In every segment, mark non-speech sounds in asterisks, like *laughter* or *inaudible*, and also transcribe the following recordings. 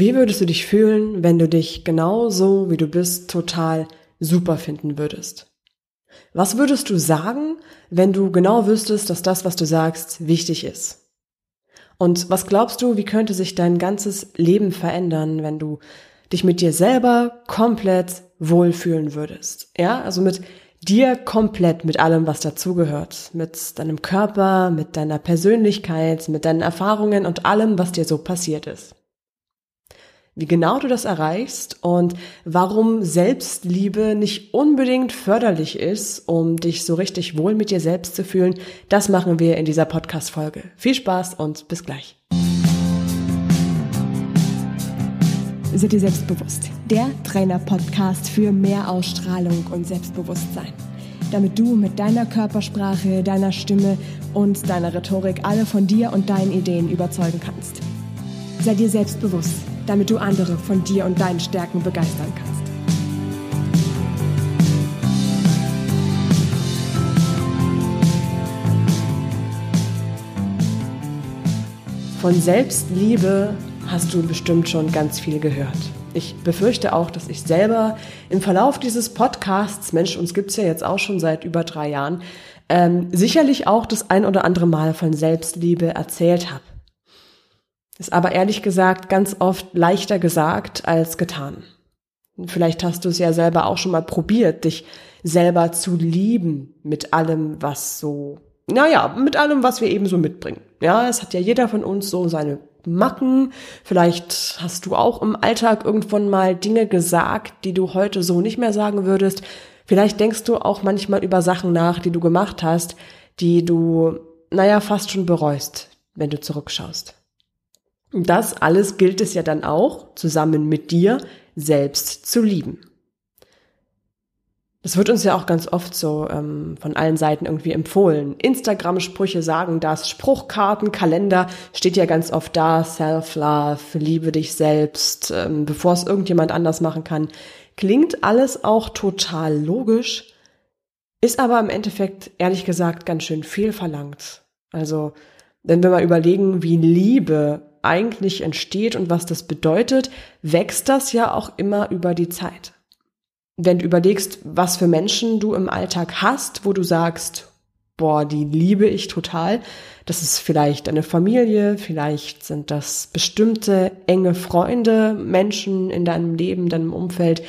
Wie würdest du dich fühlen, wenn du dich genau so, wie du bist, total super finden würdest? Was würdest du sagen, wenn du genau wüsstest, dass das, was du sagst, wichtig ist? Und was glaubst du, wie könnte sich dein ganzes Leben verändern, wenn du dich mit dir selber komplett wohlfühlen würdest? Ja, also mit dir komplett, mit allem, was dazugehört. Mit deinem Körper, mit deiner Persönlichkeit, mit deinen Erfahrungen und allem, was dir so passiert ist wie genau du das erreichst und warum Selbstliebe nicht unbedingt förderlich ist, um dich so richtig wohl mit dir selbst zu fühlen, das machen wir in dieser Podcast-Folge. Viel Spaß und bis gleich. Sei dir selbstbewusst. Der Trainer-Podcast für mehr Ausstrahlung und Selbstbewusstsein. Damit du mit deiner Körpersprache, deiner Stimme und deiner Rhetorik alle von dir und deinen Ideen überzeugen kannst. Sei dir selbstbewusst damit du andere von dir und deinen Stärken begeistern kannst. Von Selbstliebe hast du bestimmt schon ganz viel gehört. Ich befürchte auch, dass ich selber im Verlauf dieses Podcasts, Mensch, uns gibt's ja jetzt auch schon seit über drei Jahren, ähm, sicherlich auch das ein oder andere Mal von Selbstliebe erzählt habe. Ist aber ehrlich gesagt ganz oft leichter gesagt als getan. Vielleicht hast du es ja selber auch schon mal probiert, dich selber zu lieben mit allem, was so, naja, mit allem, was wir eben so mitbringen. Ja, es hat ja jeder von uns so seine Macken. Vielleicht hast du auch im Alltag irgendwann mal Dinge gesagt, die du heute so nicht mehr sagen würdest. Vielleicht denkst du auch manchmal über Sachen nach, die du gemacht hast, die du, naja, fast schon bereust, wenn du zurückschaust. Und das alles gilt es ja dann auch, zusammen mit dir selbst zu lieben. Das wird uns ja auch ganz oft so ähm, von allen Seiten irgendwie empfohlen. Instagram-Sprüche sagen das, Spruchkarten, Kalender steht ja ganz oft da, Self-Love, liebe dich selbst, ähm, bevor es irgendjemand anders machen kann. Klingt alles auch total logisch, ist aber im Endeffekt ehrlich gesagt ganz schön viel verlangt. Also, wenn wir mal überlegen, wie Liebe eigentlich entsteht und was das bedeutet, wächst das ja auch immer über die Zeit. Wenn du überlegst, was für Menschen du im Alltag hast, wo du sagst, boah, die liebe ich total, das ist vielleicht eine Familie, vielleicht sind das bestimmte enge Freunde, Menschen in deinem Leben, deinem Umfeld,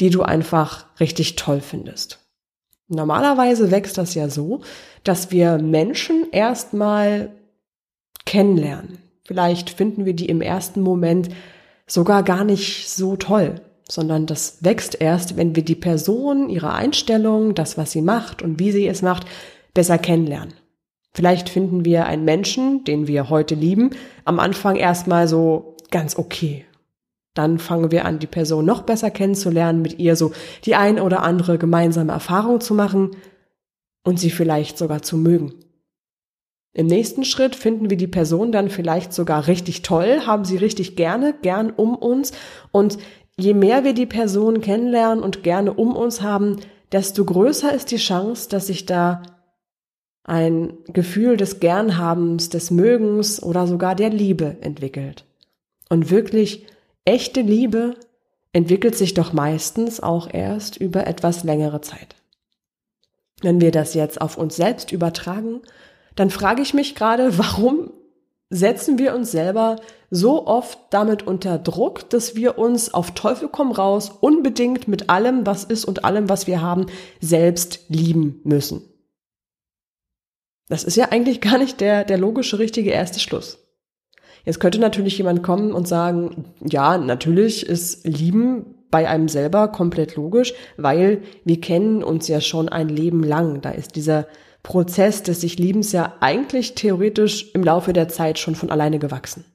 die du einfach richtig toll findest. Normalerweise wächst das ja so, dass wir Menschen erstmal kennenlernen. Vielleicht finden wir die im ersten Moment sogar gar nicht so toll, sondern das wächst erst, wenn wir die Person, ihre Einstellung, das, was sie macht und wie sie es macht, besser kennenlernen. Vielleicht finden wir einen Menschen, den wir heute lieben, am Anfang erstmal so ganz okay. Dann fangen wir an, die Person noch besser kennenzulernen, mit ihr so die ein oder andere gemeinsame Erfahrung zu machen und sie vielleicht sogar zu mögen. Im nächsten Schritt finden wir die Person dann vielleicht sogar richtig toll, haben sie richtig gerne, gern um uns. Und je mehr wir die Person kennenlernen und gerne um uns haben, desto größer ist die Chance, dass sich da ein Gefühl des Gernhabens, des Mögens oder sogar der Liebe entwickelt. Und wirklich echte Liebe entwickelt sich doch meistens auch erst über etwas längere Zeit. Wenn wir das jetzt auf uns selbst übertragen, dann frage ich mich gerade, *laughs* warum setzen wir uns selber so oft damit unter Druck, dass wir uns auf Teufel komm raus unbedingt mit allem, was ist und allem, was wir haben, selbst lieben müssen. Das ist ja eigentlich gar nicht der, der logische, richtige erste Schluss. Jetzt könnte natürlich jemand kommen und sagen, ja, natürlich ist Lieben bei einem selber komplett logisch, weil wir kennen uns ja schon ein Leben lang. Da ist dieser Prozess des sich Liebens ja eigentlich theoretisch im Laufe der Zeit schon von alleine gewachsen.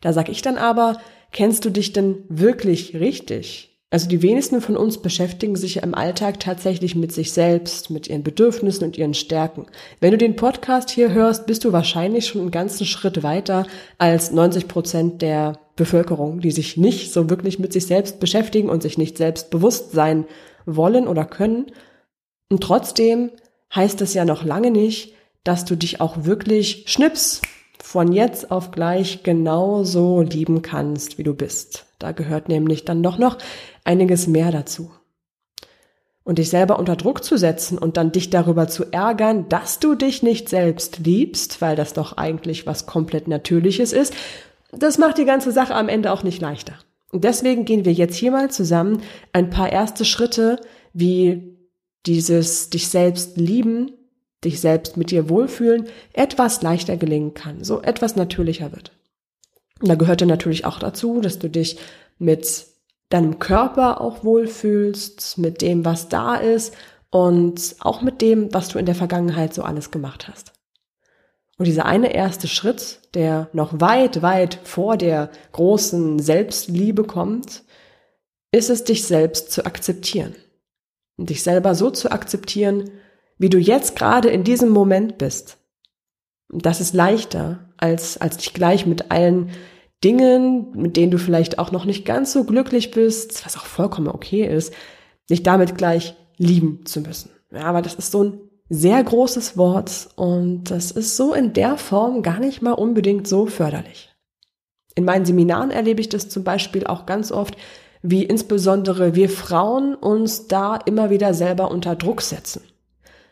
Da sag ich dann aber, kennst du dich denn wirklich richtig? Also die wenigsten von uns beschäftigen sich ja im Alltag tatsächlich mit sich selbst, mit ihren Bedürfnissen und ihren Stärken. Wenn du den Podcast hier hörst, bist du wahrscheinlich schon einen ganzen Schritt weiter als 90 Prozent der Bevölkerung, die sich nicht so wirklich mit sich selbst beschäftigen und sich nicht selbst bewusst sein wollen oder können. Und trotzdem heißt das ja noch lange nicht, dass du dich auch wirklich schnips von jetzt auf gleich genauso lieben kannst, wie du bist. Da gehört nämlich dann doch noch einiges mehr dazu. Und dich selber unter Druck zu setzen und dann dich darüber zu ärgern, dass du dich nicht selbst liebst, weil das doch eigentlich was komplett Natürliches ist, das macht die ganze Sache am Ende auch nicht leichter. Und deswegen gehen wir jetzt hier mal zusammen ein paar erste Schritte, wie dieses dich selbst lieben, dich selbst mit dir wohlfühlen, etwas leichter gelingen kann, so etwas natürlicher wird. Und da gehört dann natürlich auch dazu, dass du dich mit deinem Körper auch wohlfühlst, mit dem, was da ist und auch mit dem, was du in der Vergangenheit so alles gemacht hast. Und dieser eine erste Schritt, der noch weit, weit vor der großen Selbstliebe kommt, ist es, dich selbst zu akzeptieren. Dich selber so zu akzeptieren, wie du jetzt gerade in diesem Moment bist. Und das ist leichter, als, als dich gleich mit allen Dingen, mit denen du vielleicht auch noch nicht ganz so glücklich bist, was auch vollkommen okay ist, dich damit gleich lieben zu müssen. Ja, aber das ist so ein sehr großes Wort und das ist so in der Form gar nicht mal unbedingt so förderlich. In meinen Seminaren erlebe ich das zum Beispiel auch ganz oft, wie insbesondere wir Frauen uns da immer wieder selber unter Druck setzen.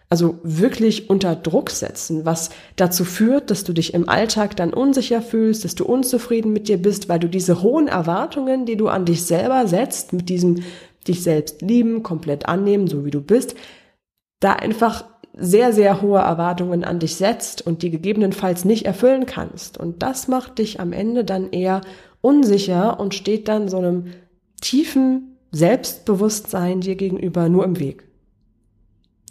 Also wirklich unter Druck setzen, was dazu führt, dass du dich im Alltag dann unsicher fühlst, dass du unzufrieden mit dir bist, weil du diese hohen Erwartungen, die du an dich selber setzt, mit diesem dich selbst lieben, komplett annehmen, so wie du bist, da einfach sehr, sehr hohe Erwartungen an dich setzt und die gegebenenfalls nicht erfüllen kannst. Und das macht dich am Ende dann eher unsicher und steht dann so einem tiefen Selbstbewusstsein dir gegenüber nur im Weg.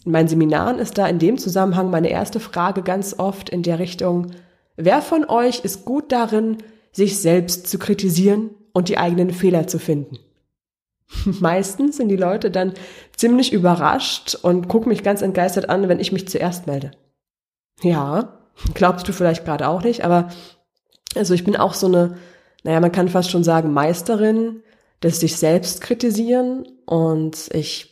In meinen Seminaren ist da in dem Zusammenhang meine erste Frage ganz oft in der Richtung, wer von euch ist gut darin, sich selbst zu kritisieren und die eigenen Fehler zu finden? *laughs* Meistens sind die Leute dann ziemlich überrascht und gucken mich ganz entgeistert an, wenn ich mich zuerst melde. Ja, glaubst du vielleicht gerade auch nicht, aber also ich bin auch so eine, naja, man kann fast schon sagen, Meisterin des sich selbst kritisieren und ich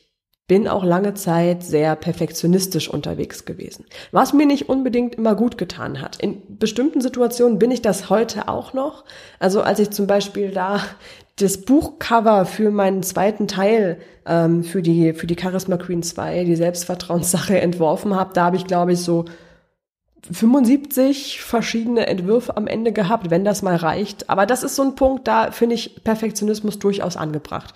bin auch lange Zeit sehr perfektionistisch unterwegs gewesen, was mir nicht unbedingt immer gut getan hat. In bestimmten Situationen bin ich das heute auch noch. Also als ich zum Beispiel da das Buchcover für meinen zweiten Teil ähm, für die für die Charisma Queen 2, die Selbstvertrauenssache *laughs* entworfen habe, da habe ich glaube ich so 75 verschiedene Entwürfe am Ende gehabt, wenn das mal reicht. Aber das ist so ein Punkt, da finde ich Perfektionismus durchaus angebracht.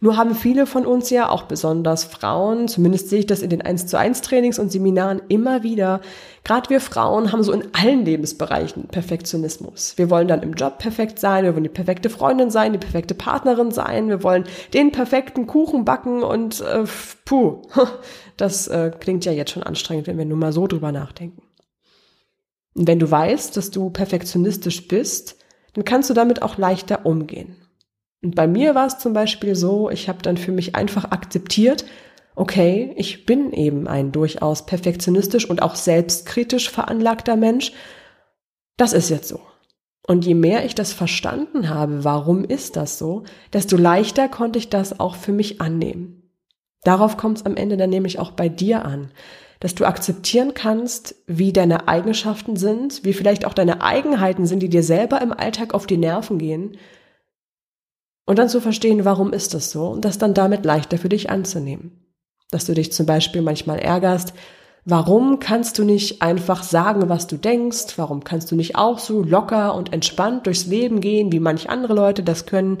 Nur haben viele von uns ja, auch besonders Frauen, zumindest sehe ich das in den 1 zu 1 Trainings und Seminaren immer wieder, gerade wir Frauen haben so in allen Lebensbereichen Perfektionismus. Wir wollen dann im Job perfekt sein, wir wollen die perfekte Freundin sein, die perfekte Partnerin sein, wir wollen den perfekten Kuchen backen und äh, puh, *laughs* das äh, klingt ja jetzt schon anstrengend, wenn wir nur mal so drüber nachdenken. Und wenn du weißt, dass du perfektionistisch bist, dann kannst du damit auch leichter umgehen. Und bei mir war es zum Beispiel so, ich habe dann für mich einfach akzeptiert, okay, ich bin eben ein durchaus perfektionistisch und auch selbstkritisch veranlagter Mensch. Das ist jetzt so. Und je mehr ich das verstanden habe, warum ist das so, desto leichter konnte ich das auch für mich annehmen. Darauf kommt es am Ende dann nämlich auch bei dir an, dass du akzeptieren kannst, wie deine Eigenschaften sind, wie vielleicht auch deine Eigenheiten sind, die dir selber im Alltag auf die Nerven gehen und dann zu verstehen, warum ist das so und das dann damit leichter für dich anzunehmen. Dass du dich zum Beispiel manchmal ärgerst, warum kannst du nicht einfach sagen, was du denkst, warum kannst du nicht auch so locker und entspannt durchs Leben gehen, wie manch andere Leute das können,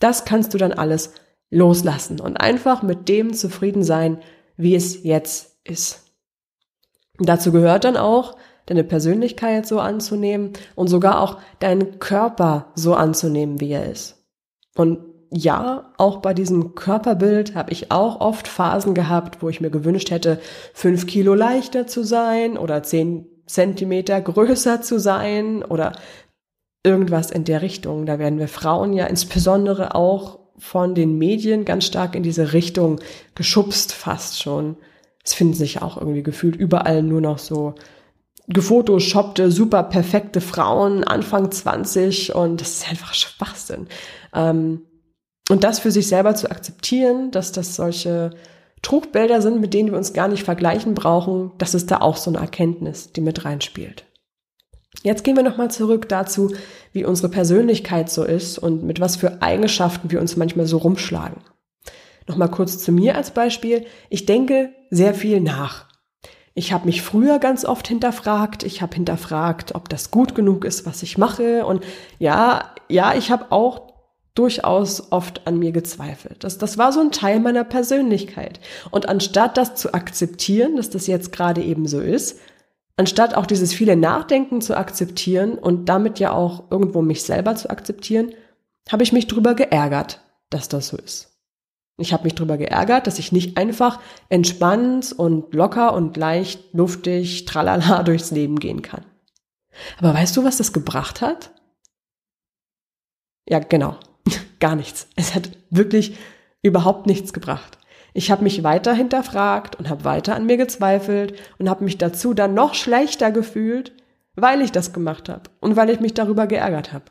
das kannst du dann alles loslassen und einfach mit dem zufrieden sein, wie es jetzt ist. Dazu gehört dann auch, deine Persönlichkeit so anzunehmen und sogar auch deinen Körper so anzunehmen, wie er ist. Und ja, auch bei diesem Körperbild habe ich auch oft Phasen gehabt, wo ich mir gewünscht hätte, fünf Kilo leichter zu sein oder zehn Zentimeter größer zu sein oder irgendwas in der Richtung. Da werden wir Frauen ja insbesondere auch von den Medien ganz stark in diese Richtung geschubst fast schon. Es finden sich auch irgendwie gefühlt überall nur noch so gefotoshoppte, super perfekte Frauen, Anfang 20 und das ist einfach Schwachsinn. Ähm, und das für sich selber zu akzeptieren, dass das solche Trugbilder sind, mit denen wir uns gar nicht vergleichen brauchen, das ist da auch so eine Erkenntnis, die mit reinspielt. Jetzt gehen wir nochmal zurück dazu, wie unsere Persönlichkeit so ist und mit was für Eigenschaften wir uns manchmal so rumschlagen. Nochmal kurz zu mir als Beispiel. Ich denke sehr viel nach. Ich habe mich früher ganz oft hinterfragt. Ich habe hinterfragt, ob das gut genug ist, was ich mache. Und ja, ja, ich habe auch durchaus oft an mir gezweifelt. Das, das war so ein Teil meiner Persönlichkeit. Und anstatt das zu akzeptieren, dass das jetzt gerade eben so ist, anstatt auch dieses viele Nachdenken zu akzeptieren und damit ja auch irgendwo mich selber zu akzeptieren, habe ich mich drüber geärgert, dass das so ist. Ich habe mich drüber geärgert, dass ich nicht einfach entspannt und locker und leicht, luftig, tralala *laughs* durchs Leben gehen kann. Aber weißt du, was das gebracht hat? Ja, genau. *laughs* Gar nichts. Es hat wirklich überhaupt nichts gebracht. Ich habe mich weiter hinterfragt und habe weiter an mir gezweifelt und habe mich dazu dann noch schlechter gefühlt, weil ich das gemacht habe und weil ich mich darüber geärgert habe.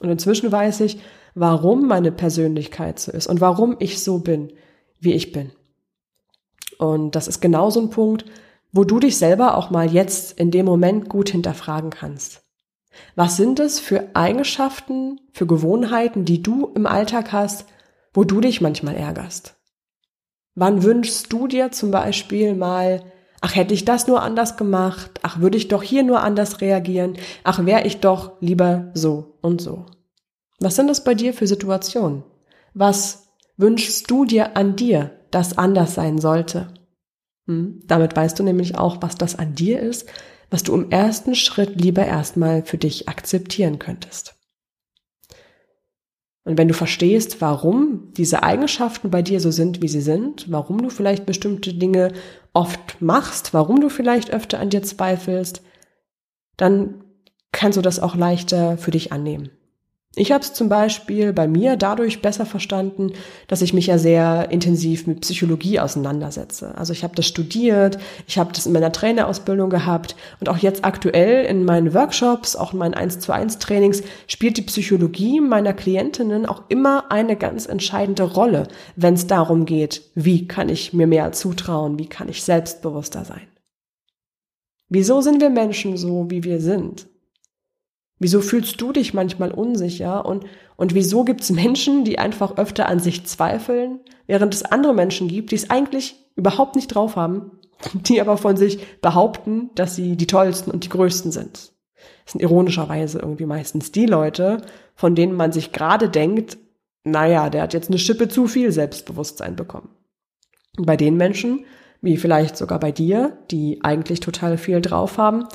Und inzwischen weiß ich, warum meine Persönlichkeit so ist und warum ich so bin, wie ich bin. Und das ist genau so ein Punkt, wo du dich selber auch mal jetzt in dem Moment gut hinterfragen kannst. Was sind es für Eigenschaften, für Gewohnheiten, die du im Alltag hast, wo du dich manchmal ärgerst? Wann wünschst du dir zum Beispiel mal, ach hätte ich das nur anders gemacht, ach würde ich doch hier nur anders reagieren, ach wäre ich doch lieber so und so. Was sind das bei dir für Situationen? Was wünschst du dir an dir, das anders sein sollte? Hm? Damit weißt du nämlich auch, was das an dir ist, was du im ersten Schritt lieber erstmal für dich akzeptieren könntest. Und wenn du verstehst, warum diese Eigenschaften bei dir so sind, wie sie sind, warum du vielleicht bestimmte Dinge oft machst, warum du vielleicht öfter an dir zweifelst, dann kannst du das auch leichter für dich annehmen. Ich habe es zum Beispiel bei mir dadurch besser verstanden, dass ich mich ja sehr intensiv mit Psychologie auseinandersetze. Also ich habe das studiert, ich habe das in meiner Trainerausbildung gehabt und auch jetzt aktuell in meinen Workshops, auch in meinen 1 zu 1 Trainings spielt die Psychologie meiner Klientinnen auch immer eine ganz entscheidende Rolle, wenn es darum geht, wie kann ich mir mehr zutrauen, wie kann ich selbstbewusster sein. Wieso sind wir Menschen so, wie wir sind? Wieso fühlst du dich manchmal unsicher? Und, und wieso gibt es Menschen, die einfach öfter an sich zweifeln, während es andere Menschen gibt, die es eigentlich überhaupt nicht drauf haben, *laughs* die aber von sich behaupten, dass sie die tollsten und die größten sind? Das sind ironischerweise irgendwie meistens die Leute, von denen man sich gerade denkt, naja, der hat jetzt eine Schippe zu viel Selbstbewusstsein bekommen. Und bei den Menschen, wie vielleicht sogar bei dir, die eigentlich total viel drauf haben,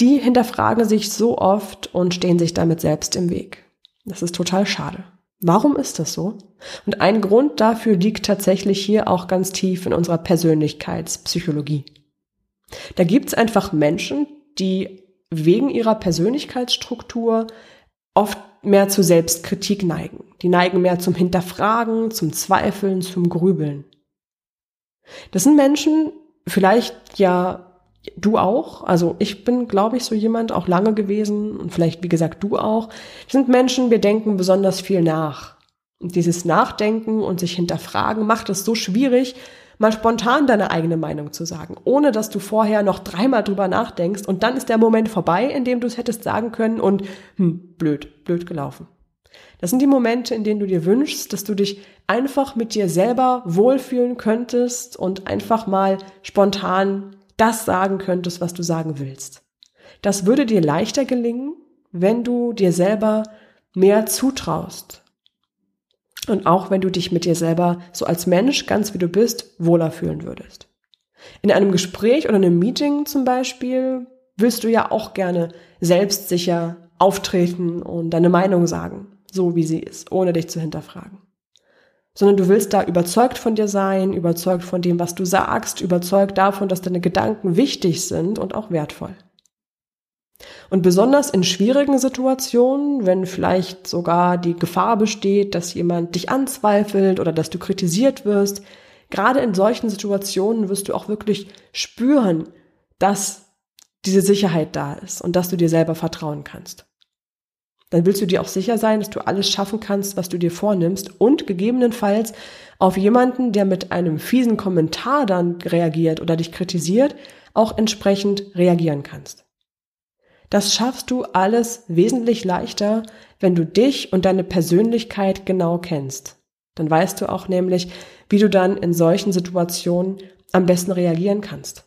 die hinterfragen sich so oft und stehen sich damit selbst im Weg. Das ist total schade. Warum ist das so? Und ein Grund dafür liegt tatsächlich hier auch ganz tief in unserer Persönlichkeitspsychologie. Da gibt's einfach Menschen, die wegen ihrer Persönlichkeitsstruktur oft mehr zu Selbstkritik neigen. Die neigen mehr zum Hinterfragen, zum Zweifeln, zum Grübeln. Das sind Menschen, vielleicht ja du auch. Also ich bin, glaube ich, so jemand auch lange gewesen und vielleicht, wie gesagt, du auch. Wir sind Menschen, wir denken besonders viel nach. Und dieses Nachdenken und sich hinterfragen macht es so schwierig, mal spontan deine eigene Meinung zu sagen, ohne dass du vorher noch dreimal drüber nachdenkst und dann ist der Moment vorbei, in dem du es hättest sagen können und hm, blöd, blöd gelaufen. Das sind die Momente, in denen du dir wünschst, dass du dich einfach mit dir selber wohlfühlen könntest und einfach mal spontan das sagen könntest, was du sagen willst. Das würde dir leichter gelingen, wenn du dir selber mehr zutraust. Und auch wenn du dich mit dir selber so als Mensch, ganz wie du bist, wohler fühlen würdest. In einem Gespräch oder einem Meeting zum Beispiel willst du ja auch gerne selbstsicher auftreten und deine Meinung sagen, so wie sie ist, ohne dich zu hinterfragen sondern du willst da überzeugt von dir sein, überzeugt von dem, was du sagst, überzeugt davon, dass deine Gedanken wichtig sind und auch wertvoll. Und besonders in schwierigen Situationen, wenn vielleicht sogar die Gefahr besteht, dass jemand dich anzweifelt oder dass du kritisiert wirst, gerade in solchen Situationen wirst du auch wirklich spüren, dass diese Sicherheit da ist und dass du dir selber vertrauen kannst dann willst du dir auch sicher sein, dass du alles schaffen kannst, was du dir vornimmst und gegebenenfalls auf jemanden, der mit einem fiesen Kommentar dann reagiert oder dich kritisiert, auch entsprechend reagieren kannst. Das schaffst du alles wesentlich leichter, wenn du dich und deine Persönlichkeit genau kennst. Dann weißt du auch nämlich, wie du dann in solchen Situationen am besten reagieren kannst.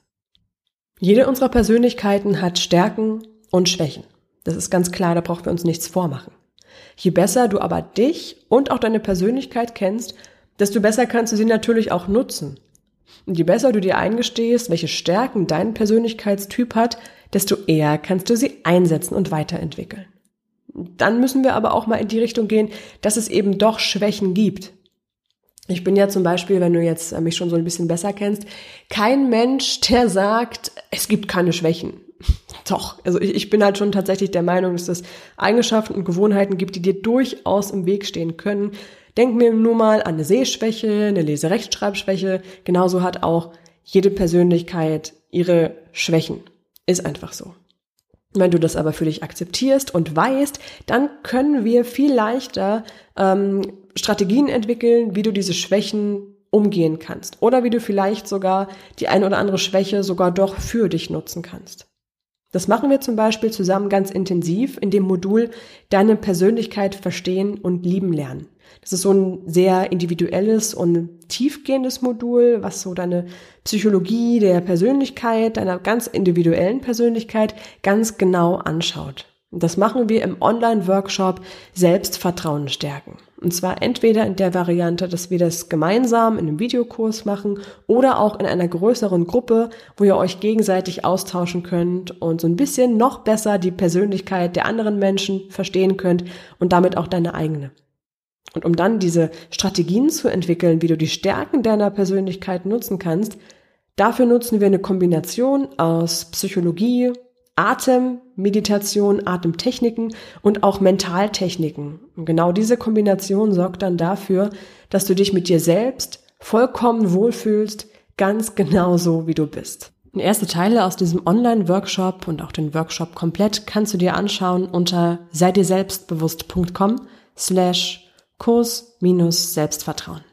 Jede unserer Persönlichkeiten hat Stärken und Schwächen. Das ist ganz klar, da brauchen wir uns nichts vormachen. Je besser du aber dich und auch deine Persönlichkeit kennst, desto besser kannst du sie natürlich auch nutzen. Und je besser du dir eingestehst, welche Stärken dein Persönlichkeitstyp hat, desto eher kannst du sie einsetzen und weiterentwickeln. Dann müssen wir aber auch mal in die Richtung gehen, dass es eben doch Schwächen gibt. Ich bin ja zum Beispiel, wenn du jetzt mich schon so ein bisschen besser kennst, kein Mensch, der sagt, es gibt keine Schwächen. Doch, also ich, ich bin halt schon tatsächlich der Meinung, dass es Eigenschaften und Gewohnheiten gibt, die dir durchaus im Weg stehen können. Denk mir nur mal an eine Sehschwäche, eine Leserechtschreibschwäche. Genauso hat auch jede Persönlichkeit ihre Schwächen. Ist einfach so. Wenn du das aber für dich akzeptierst und weißt, dann können wir viel leichter ähm, Strategien entwickeln, wie du diese Schwächen umgehen kannst. Oder wie du vielleicht sogar die eine oder andere Schwäche sogar doch für dich nutzen kannst. Das machen wir zum Beispiel zusammen ganz intensiv in dem Modul Deine Persönlichkeit verstehen und lieben lernen. Das ist so ein sehr individuelles und tiefgehendes Modul, was so deine Psychologie der Persönlichkeit, deiner ganz individuellen Persönlichkeit ganz genau anschaut. Und das machen wir im Online-Workshop Selbstvertrauen stärken. Und zwar entweder in der Variante, dass wir das gemeinsam in einem Videokurs machen oder auch in einer größeren Gruppe, wo ihr euch gegenseitig austauschen könnt und so ein bisschen noch besser die Persönlichkeit der anderen Menschen verstehen könnt und damit auch deine eigene. Und um dann diese Strategien zu entwickeln, wie du die Stärken deiner Persönlichkeit nutzen kannst, dafür nutzen wir eine Kombination aus Psychologie, Atem, Meditation, Atemtechniken und auch Mentaltechniken. Und genau diese Kombination sorgt dann dafür, dass du dich mit dir selbst vollkommen wohlfühlst, ganz genauso wie du bist. Und erste Teile aus diesem Online-Workshop und auch den Workshop komplett kannst du dir anschauen unter sei dir selbstbewusst.com slash Kurs minus Selbstvertrauen.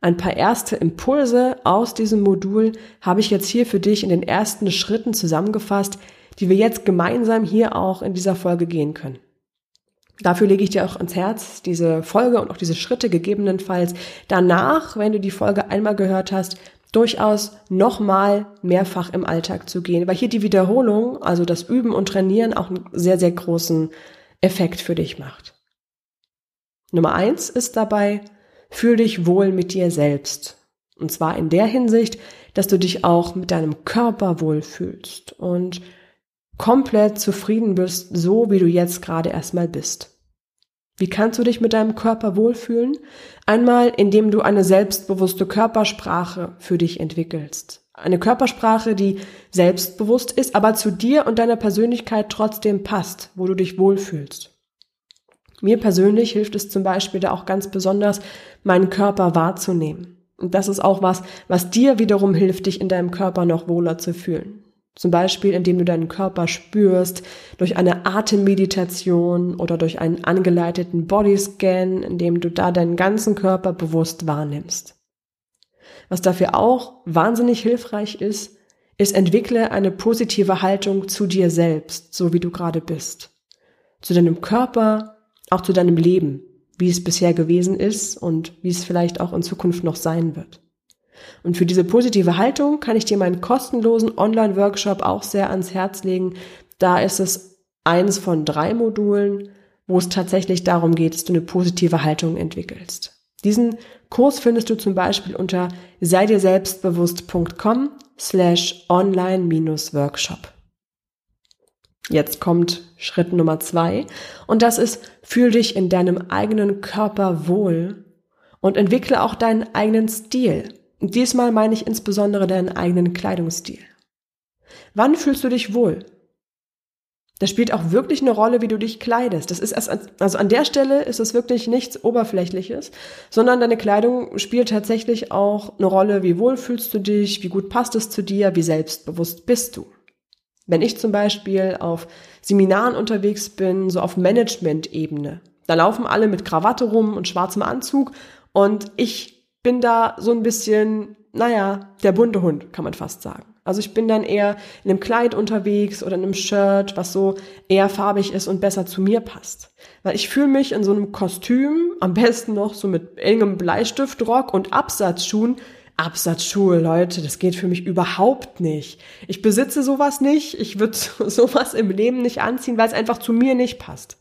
Ein paar erste Impulse aus diesem Modul habe ich jetzt hier für dich in den ersten Schritten zusammengefasst, die wir jetzt gemeinsam hier auch in dieser Folge gehen können. Dafür lege ich dir auch ans Herz, diese Folge und auch diese Schritte gegebenenfalls danach, wenn du die Folge einmal gehört hast, durchaus nochmal mehrfach im Alltag zu gehen, weil hier die Wiederholung, also das Üben und Trainieren auch einen sehr, sehr großen Effekt für dich macht. Nummer eins ist dabei, fühl dich wohl mit dir selbst. Und zwar in der Hinsicht, dass du dich auch mit deinem Körper wohlfühlst und komplett zufrieden bist, so wie du jetzt gerade erstmal bist. Wie kannst du dich mit deinem Körper wohlfühlen? Einmal, indem du eine selbstbewusste Körpersprache für dich entwickelst. Eine Körpersprache, die selbstbewusst ist, aber zu dir und deiner Persönlichkeit trotzdem passt, wo du dich wohlfühlst. Mir persönlich hilft es zum Beispiel da auch ganz besonders, meinen Körper wahrzunehmen. Und das ist auch was, was dir wiederum hilft, dich in deinem Körper noch wohler zu fühlen. Zum Beispiel, indem du deinen Körper spürst, durch eine Atemmeditation oder durch einen angeleiteten Bodyscan, indem du da deinen ganzen Körper bewusst wahrnimmst. Was dafür auch wahnsinnig hilfreich ist, ist entwickle eine positive Haltung zu dir selbst, so wie du gerade bist. Zu deinem Körper, auch zu deinem Leben, wie es bisher gewesen ist und wie es vielleicht auch in Zukunft noch sein wird. Und für diese positive Haltung kann ich dir meinen kostenlosen Online-Workshop auch sehr ans Herz legen. Da ist es eines von drei Modulen, wo es tatsächlich darum geht, dass du eine positive Haltung entwickelst. Diesen Kurs findest du zum Beispiel unter sei dir selbstbewusst.com slash online-workshop. Jetzt kommt Schritt Nummer zwei und das ist, fühl dich in deinem eigenen Körper wohl und entwickle auch deinen eigenen Stil. Diesmal meine ich insbesondere deinen eigenen Kleidungsstil. Wann fühlst du dich wohl? Das spielt auch wirklich eine Rolle, wie du dich kleidest. Das ist erst, also an der Stelle ist es wirklich nichts Oberflächliches, sondern deine Kleidung spielt tatsächlich auch eine Rolle, wie wohl fühlst du dich, wie gut passt es zu dir, wie selbstbewusst bist du. Wenn ich zum Beispiel auf Seminaren unterwegs bin, so auf Management-Ebene, da laufen alle mit Krawatte rum und schwarzem Anzug und ich bin da so ein bisschen, naja, der bunte Hund, kann man fast sagen. Also ich bin dann eher in einem Kleid unterwegs oder in einem Shirt, was so eher farbig ist und besser zu mir passt. Weil ich fühle mich in so einem Kostüm, am besten noch so mit engem Bleistiftrock und Absatzschuhen. Absatzschuhe, Leute, das geht für mich überhaupt nicht. Ich besitze sowas nicht. Ich würde *laughs* sowas im Leben nicht anziehen, weil es einfach zu mir nicht passt.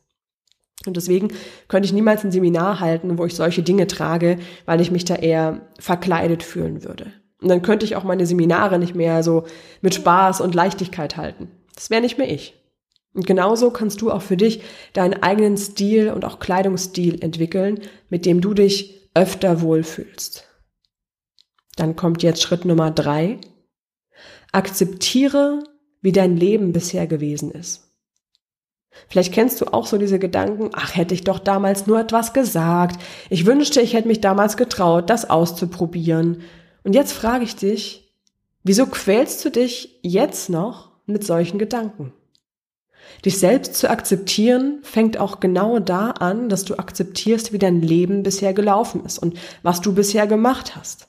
Und deswegen könnte ich niemals ein Seminar halten, wo ich solche Dinge trage, weil ich mich da eher verkleidet fühlen würde. Und dann könnte ich auch meine Seminare nicht mehr so mit Spaß und Leichtigkeit halten. Das wäre nicht mehr ich. Und genauso kannst du auch für dich deinen eigenen Stil und auch Kleidungsstil entwickeln, mit dem du dich öfter wohlfühlst. Dann kommt jetzt Schritt Nummer drei. Akzeptiere, wie dein Leben bisher gewesen ist. Vielleicht kennst du auch so diese Gedanken, ach, hätte ich doch damals nur etwas gesagt. Ich wünschte, ich hätte mich damals getraut, das auszuprobieren. Und jetzt frage ich dich, wieso quälst du dich jetzt noch mit solchen Gedanken? Dich selbst zu akzeptieren fängt auch genau da an, dass du akzeptierst, wie dein Leben bisher gelaufen ist und was du bisher gemacht hast.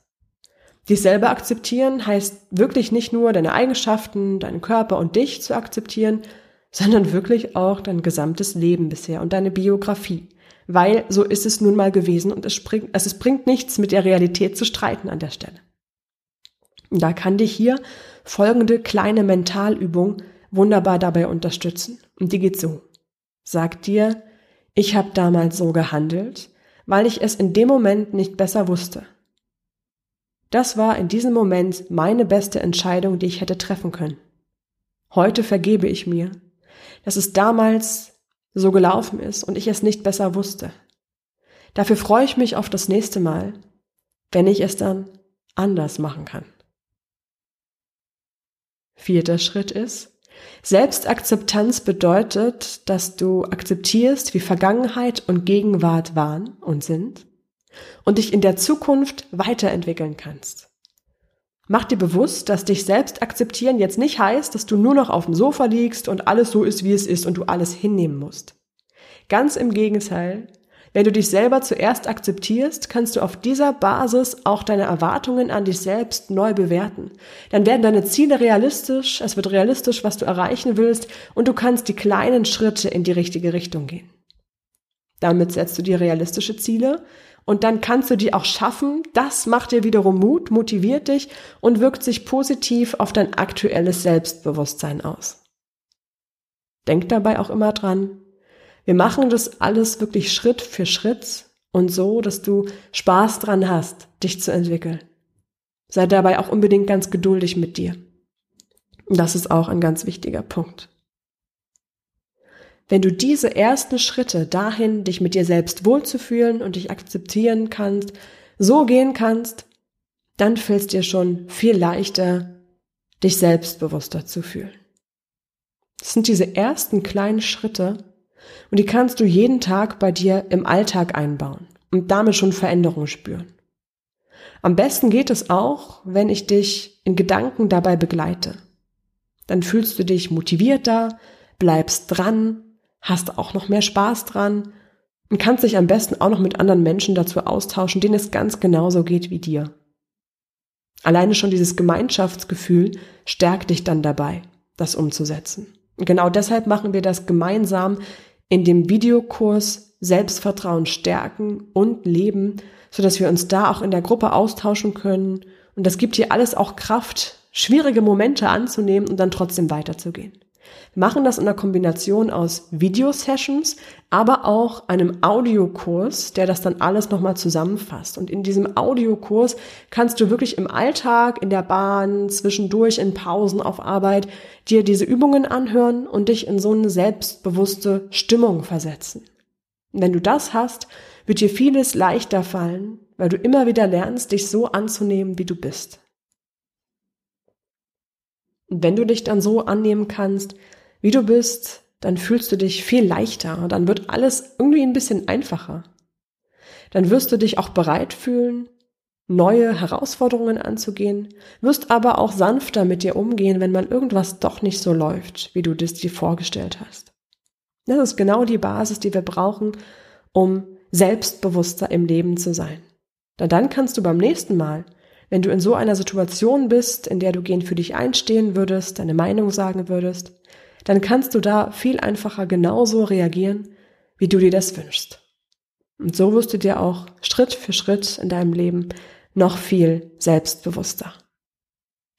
Dich selber akzeptieren heißt wirklich nicht nur deine Eigenschaften, deinen Körper und dich zu akzeptieren, sondern wirklich auch dein gesamtes Leben bisher und deine Biografie. Weil so ist es nun mal gewesen und es, bringt, also es bringt nichts, mit der Realität zu streiten an der Stelle. Da kann dich hier folgende kleine Mentalübung wunderbar dabei unterstützen. Und die geht so. Sag dir, ich habe damals so gehandelt, weil ich es in dem Moment nicht besser wusste. Das war in diesem Moment meine beste Entscheidung, die ich hätte treffen können. Heute vergebe ich mir, dass es damals so gelaufen ist und ich es nicht besser wusste. Dafür freue ich mich auf das nächste Mal, wenn ich es dann anders machen kann. Vierter Schritt ist, Selbstakzeptanz bedeutet, dass du akzeptierst, wie Vergangenheit und Gegenwart waren und sind und dich in der Zukunft weiterentwickeln kannst. Mach dir bewusst, dass dich selbst akzeptieren jetzt nicht heißt, dass du nur noch auf dem Sofa liegst und alles so ist, wie es ist und du alles hinnehmen musst. Ganz im Gegenteil, wenn du dich selber zuerst akzeptierst, kannst du auf dieser Basis auch deine Erwartungen an dich selbst neu bewerten. Dann werden deine Ziele realistisch, es wird realistisch, was du erreichen willst und du kannst die kleinen Schritte in die richtige Richtung gehen. Damit setzt du dir realistische Ziele und dann kannst du die auch schaffen. Das macht dir wiederum Mut, motiviert dich und wirkt sich positiv auf dein aktuelles Selbstbewusstsein aus. Denk dabei auch immer dran, wir machen das alles wirklich Schritt für Schritt und so, dass du Spaß dran hast, dich zu entwickeln. Sei dabei auch unbedingt ganz geduldig mit dir. Das ist auch ein ganz wichtiger Punkt. Wenn du diese ersten Schritte dahin, dich mit dir selbst wohlzufühlen und dich akzeptieren kannst, so gehen kannst, dann fällt es dir schon viel leichter, dich selbstbewusster zu fühlen. Das sind diese ersten kleinen Schritte, und die kannst du jeden Tag bei dir im Alltag einbauen und damit schon Veränderungen spüren. Am besten geht es auch, wenn ich dich in Gedanken dabei begleite. Dann fühlst du dich motivierter, bleibst dran, hast auch noch mehr Spaß dran und kannst dich am besten auch noch mit anderen Menschen dazu austauschen, denen es ganz genauso geht wie dir. Alleine schon dieses Gemeinschaftsgefühl stärkt dich dann dabei, das umzusetzen. Und genau deshalb machen wir das gemeinsam in dem Videokurs Selbstvertrauen stärken und leben, so dass wir uns da auch in der Gruppe austauschen können. Und das gibt dir alles auch Kraft, schwierige Momente anzunehmen und dann trotzdem weiterzugehen. Wir machen das in einer Kombination aus Video-Sessions, aber auch einem Audiokurs, der das dann alles nochmal zusammenfasst. Und in diesem Audiokurs kannst du wirklich im Alltag, in der Bahn, zwischendurch, in Pausen auf Arbeit dir diese Übungen anhören und dich in so eine selbstbewusste Stimmung versetzen. Und wenn du das hast, wird dir vieles leichter fallen, weil du immer wieder lernst, dich so anzunehmen, wie du bist. Wenn du dich dann so annehmen kannst, wie du bist, dann fühlst du dich viel leichter, dann wird alles irgendwie ein bisschen einfacher. Dann wirst du dich auch bereit fühlen, neue Herausforderungen anzugehen, wirst aber auch sanfter mit dir umgehen, wenn mal irgendwas doch nicht so läuft, wie du das dir vorgestellt hast. Das ist genau die Basis, die wir brauchen, um selbstbewusster im Leben zu sein. Denn dann kannst du beim nächsten Mal wenn du in so einer Situation bist, in der du gehend für dich einstehen würdest, deine Meinung sagen würdest, dann kannst du da viel einfacher genauso reagieren, wie du dir das wünschst. Und so wirst du dir auch Schritt für Schritt in deinem Leben noch viel selbstbewusster.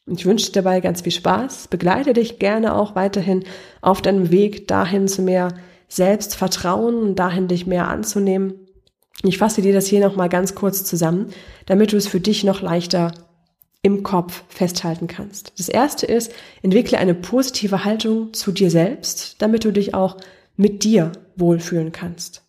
Und ich wünsche dir dabei ganz viel Spaß. Begleite dich gerne auch weiterhin auf deinem Weg dahin zu mehr Selbstvertrauen und dahin dich mehr anzunehmen. Ich fasse dir das hier nochmal ganz kurz zusammen, damit du es für dich noch leichter im Kopf festhalten kannst. Das erste ist, entwickle eine positive Haltung zu dir selbst, damit du dich auch mit dir wohlfühlen kannst.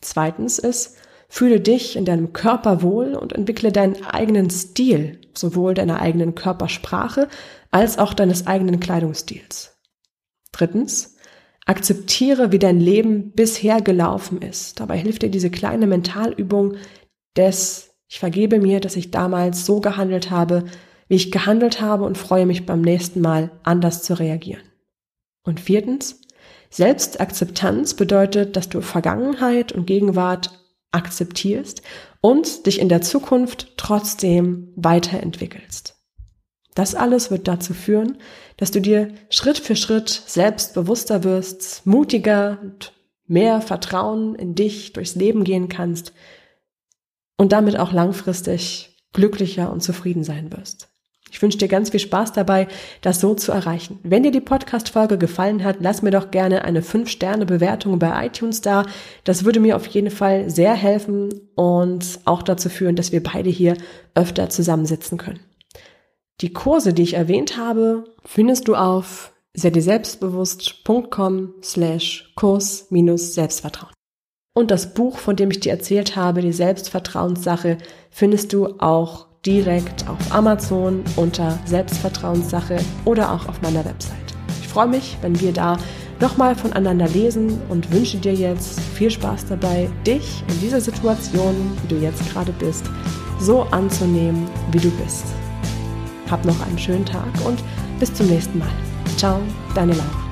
Zweitens ist, fühle dich in deinem Körper wohl und entwickle deinen eigenen Stil, sowohl deiner eigenen Körpersprache als auch deines eigenen Kleidungsstils. Drittens, akzeptiere, wie dein Leben bisher gelaufen ist. Dabei hilft dir diese kleine Mentalübung des ich vergebe mir, dass ich damals so gehandelt habe, wie ich gehandelt habe und freue mich beim nächsten Mal anders zu reagieren. Und viertens, Selbstakzeptanz bedeutet, dass du Vergangenheit und Gegenwart akzeptierst und dich in der Zukunft trotzdem weiterentwickelst. Das alles wird dazu führen, dass du dir Schritt für Schritt selbstbewusster wirst, mutiger und mehr Vertrauen in dich durchs Leben gehen kannst und damit auch langfristig glücklicher und zufrieden sein wirst. Ich wünsche dir ganz viel Spaß dabei, das so zu erreichen. Wenn dir die Podcast-Folge gefallen hat, lass mir doch gerne eine 5-Sterne-Bewertung bei iTunes da. Das würde mir auf jeden Fall sehr helfen und auch dazu führen, dass wir beide hier öfter zusammensitzen können. Die Kurse, die ich erwähnt habe, findest du auf selbstbewusst.com slash Kurs minus Selbstvertrauen. Und das Buch, von dem ich dir erzählt habe, die Selbstvertrauenssache, findest du auch direkt auf Amazon unter Selbstvertrauenssache oder auch auf meiner Website. Ich freue mich, wenn wir da nochmal voneinander lesen und wünsche dir jetzt viel Spaß dabei, dich in dieser Situation, wie du jetzt gerade bist, so anzunehmen, wie du bist. Hab noch einen schönen Tag und bis zum nächsten Mal. Ciao, deine Laura.